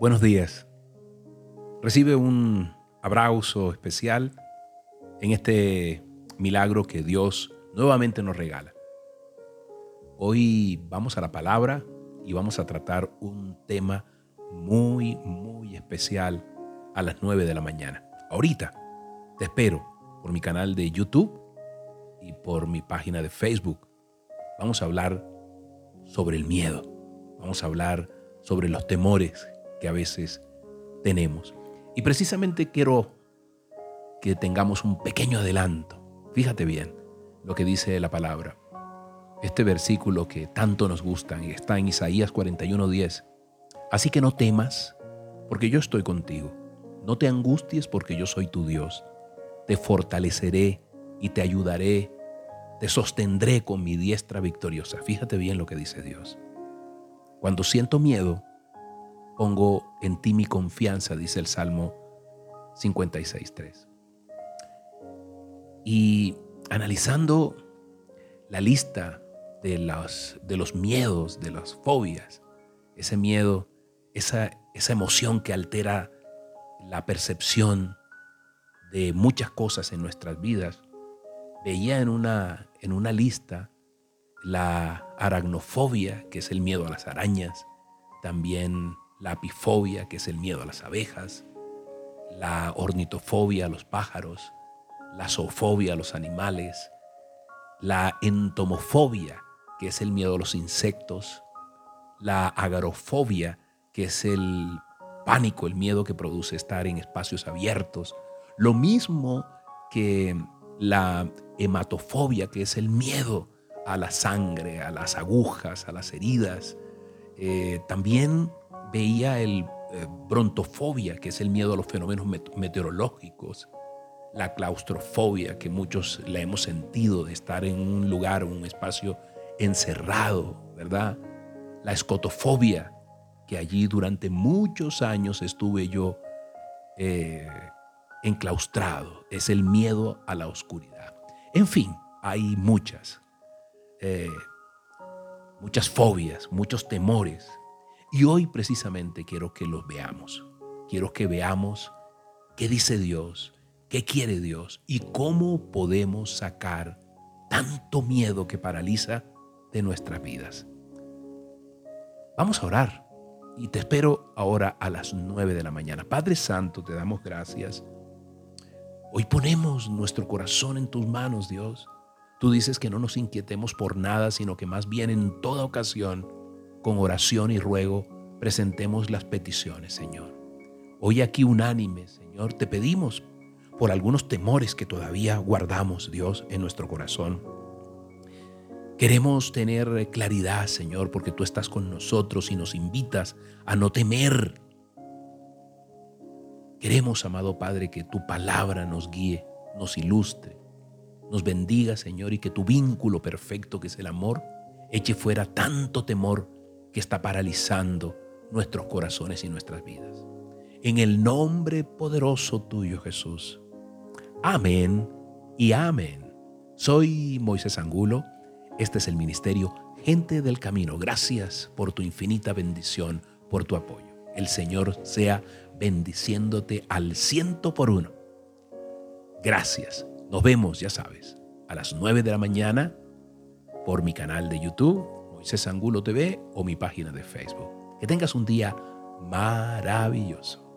Buenos días. Recibe un abrazo especial en este milagro que Dios nuevamente nos regala. Hoy vamos a la palabra y vamos a tratar un tema muy, muy especial a las 9 de la mañana. Ahorita te espero por mi canal de YouTube y por mi página de Facebook. Vamos a hablar sobre el miedo. Vamos a hablar sobre los temores que a veces tenemos. Y precisamente quiero que tengamos un pequeño adelanto. Fíjate bien lo que dice la palabra. Este versículo que tanto nos gusta y está en Isaías 41:10. Así que no temas, porque yo estoy contigo. No te angusties, porque yo soy tu Dios. Te fortaleceré y te ayudaré. Te sostendré con mi diestra victoriosa. Fíjate bien lo que dice Dios. Cuando siento miedo, pongo en ti mi confianza, dice el Salmo 56.3. Y analizando la lista de los, de los miedos, de las fobias, ese miedo, esa, esa emoción que altera la percepción de muchas cosas en nuestras vidas, veía en una, en una lista la aracnofobia, que es el miedo a las arañas, también la apifobia, que es el miedo a las abejas, la ornitofobia a los pájaros, la zoofobia a los animales, la entomofobia, que es el miedo a los insectos, la agarofobia, que es el pánico, el miedo que produce estar en espacios abiertos, lo mismo que la hematofobia, que es el miedo a la sangre, a las agujas, a las heridas. Eh, también veía el eh, brontofobia, que es el miedo a los fenómenos meteorológicos, la claustrofobia, que muchos la hemos sentido de estar en un lugar, un espacio encerrado, ¿verdad? La escotofobia, que allí durante muchos años estuve yo eh, enclaustrado, es el miedo a la oscuridad. En fin, hay muchas, eh, muchas fobias, muchos temores y hoy precisamente quiero que los veamos. Quiero que veamos qué dice Dios, qué quiere Dios y cómo podemos sacar tanto miedo que paraliza de nuestras vidas. Vamos a orar y te espero ahora a las nueve de la mañana. Padre Santo, te damos gracias. Hoy ponemos nuestro corazón en tus manos, Dios. Tú dices que no nos inquietemos por nada, sino que más bien en toda ocasión con oración y ruego, presentemos las peticiones, Señor. Hoy aquí unánime, Señor, te pedimos por algunos temores que todavía guardamos, Dios, en nuestro corazón. Queremos tener claridad, Señor, porque tú estás con nosotros y nos invitas a no temer. Queremos, amado Padre, que tu palabra nos guíe, nos ilustre, nos bendiga, Señor, y que tu vínculo perfecto, que es el amor, eche fuera tanto temor que está paralizando nuestros corazones y nuestras vidas. En el nombre poderoso tuyo, Jesús. Amén y amén. Soy Moisés Angulo. Este es el ministerio Gente del Camino. Gracias por tu infinita bendición, por tu apoyo. El Señor sea bendiciéndote al ciento por uno. Gracias. Nos vemos, ya sabes, a las nueve de la mañana por mi canal de YouTube Moisés TV o mi página de Facebook. Que tengas un día maravilloso.